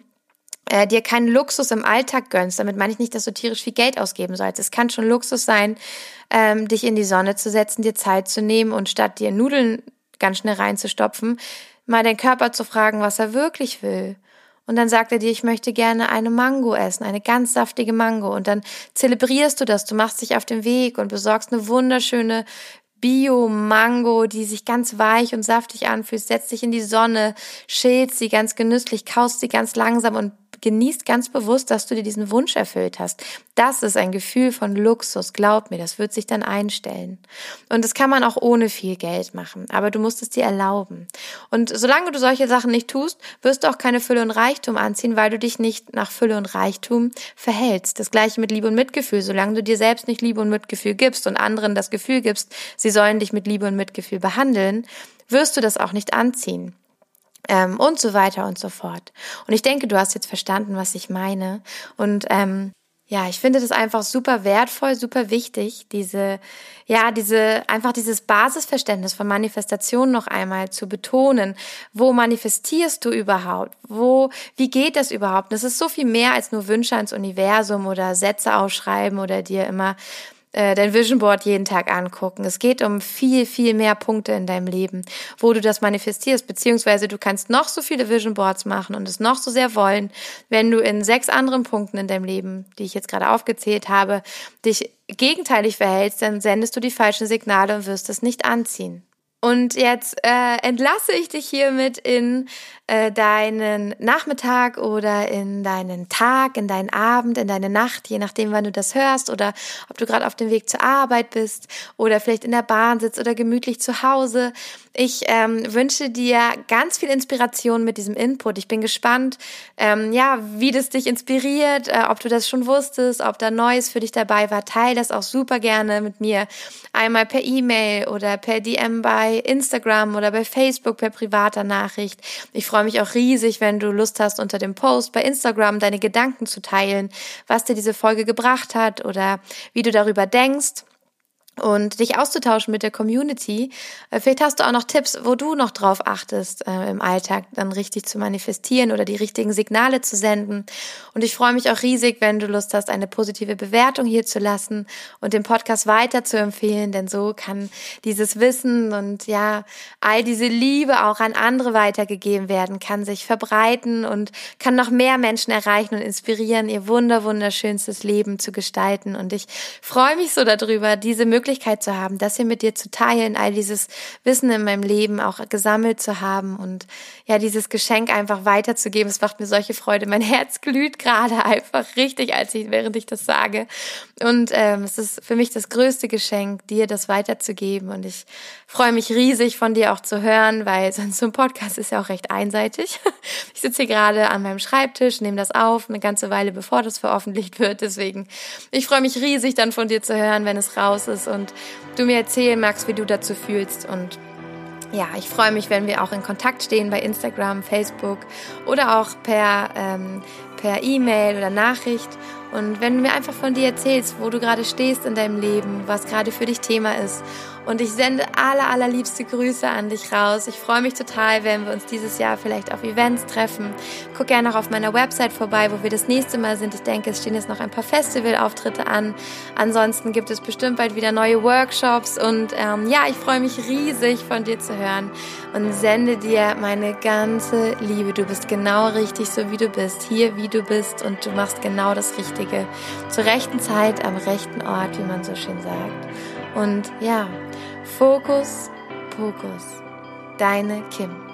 Speaker 1: äh, dir keinen Luxus im Alltag gönnst, damit meine ich nicht, dass du tierisch viel Geld ausgeben sollst. Es kann schon Luxus sein, ähm, dich in die Sonne zu setzen, dir Zeit zu nehmen und statt dir Nudeln ganz schnell reinzustopfen, mal deinen Körper zu fragen, was er wirklich will. Und dann sagt er dir, ich möchte gerne eine Mango essen, eine ganz saftige Mango. Und dann zelebrierst du das, du machst dich auf den Weg und besorgst eine wunderschöne Bio-Mango, die sich ganz weich und saftig anfühlt, setzt dich in die Sonne, schälst sie ganz genüsslich, kaust sie ganz langsam und genießt ganz bewusst, dass du dir diesen Wunsch erfüllt hast. Das ist ein Gefühl von Luxus, glaub mir, das wird sich dann einstellen. Und das kann man auch ohne viel Geld machen, aber du musst es dir erlauben. Und solange du solche Sachen nicht tust, wirst du auch keine Fülle und Reichtum anziehen, weil du dich nicht nach Fülle und Reichtum verhältst. Das gleiche mit Liebe und Mitgefühl. Solange du dir selbst nicht Liebe und Mitgefühl gibst und anderen das Gefühl gibst, sie sollen dich mit Liebe und Mitgefühl behandeln, wirst du das auch nicht anziehen ähm, und so weiter und so fort. Und ich denke, du hast jetzt verstanden, was ich meine. Und ähm, ja, ich finde das einfach super wertvoll, super wichtig, diese, ja, diese, einfach dieses Basisverständnis von Manifestation noch einmal zu betonen. Wo manifestierst du überhaupt? Wo, wie geht das überhaupt? Das ist so viel mehr als nur Wünsche ans Universum oder Sätze ausschreiben oder dir immer äh, dein Vision Board jeden Tag angucken. Es geht um viel, viel mehr Punkte in deinem Leben, wo du das manifestierst, beziehungsweise du kannst noch so viele Vision Boards machen und es noch so sehr wollen, wenn du in sechs anderen Punkten in deinem Leben, die ich jetzt gerade aufgezählt habe, dich gegenteilig verhältst, dann sendest du die falschen Signale und wirst es nicht anziehen. Und jetzt äh, entlasse ich dich hiermit in äh, deinen Nachmittag oder in deinen Tag, in deinen Abend, in deine Nacht, je nachdem, wann du das hörst oder ob du gerade auf dem Weg zur Arbeit bist oder vielleicht in der Bahn sitzt oder gemütlich zu Hause. Ich ähm, wünsche dir ganz viel Inspiration mit diesem Input. Ich bin gespannt, ähm, ja, wie das dich inspiriert, äh, ob du das schon wusstest, ob da Neues für dich dabei war. Teil das auch super gerne mit mir. Einmal per E-Mail oder per DM bei Instagram oder bei Facebook per privater Nachricht. Ich freue mich auch riesig, wenn du Lust hast, unter dem Post bei Instagram deine Gedanken zu teilen, was dir diese Folge gebracht hat oder wie du darüber denkst und dich auszutauschen mit der Community. Äh, vielleicht hast du auch noch Tipps, wo du noch drauf achtest, äh, im Alltag dann richtig zu manifestieren oder die richtigen Signale zu senden. Und ich freue mich auch riesig, wenn du Lust hast, eine positive Bewertung hier zu lassen und den Podcast weiter zu empfehlen, denn so kann dieses Wissen und ja, all diese Liebe auch an andere weitergegeben werden, kann sich verbreiten und kann noch mehr Menschen erreichen und inspirieren, ihr wunder, wunderschönstes Leben zu gestalten. Und ich freue mich so darüber, diese Möglichkeit Möglichkeit zu haben, das hier mit dir zu teilen, all dieses Wissen in meinem Leben auch gesammelt zu haben und ja, dieses Geschenk einfach weiterzugeben. Es macht mir solche Freude. Mein Herz glüht gerade einfach richtig, als ich, während ich das sage. Und ähm, es ist für mich das größte Geschenk, dir das weiterzugeben. Und ich freue mich riesig, von dir auch zu hören, weil sonst so ein Podcast ist ja auch recht einseitig. Ich sitze hier gerade an meinem Schreibtisch, nehme das auf, eine ganze Weile bevor das veröffentlicht wird. Deswegen, ich freue mich riesig, dann von dir zu hören, wenn es raus ist und du mir erzählen magst, wie du dazu fühlst. Und ja, ich freue mich, wenn wir auch in Kontakt stehen bei Instagram, Facebook oder auch per ähm, per E-Mail oder Nachricht. Und wenn du mir einfach von dir erzählst, wo du gerade stehst in deinem Leben, was gerade für dich Thema ist und ich sende aller, allerliebste Grüße an dich raus. Ich freue mich total, wenn wir uns dieses Jahr vielleicht auf Events treffen. Guck gerne noch auf meiner Website vorbei, wo wir das nächste Mal sind. Ich denke, es stehen jetzt noch ein paar Festivalauftritte an. Ansonsten gibt es bestimmt bald wieder neue Workshops. Und ähm, ja, ich freue mich riesig, von dir zu hören und sende dir meine ganze Liebe. Du bist genau richtig, so wie du bist, hier wie du bist und du machst genau das Richtige. Zur rechten Zeit, am rechten Ort, wie man so schön sagt. Und ja, Fokus, Pokus. Deine Kim.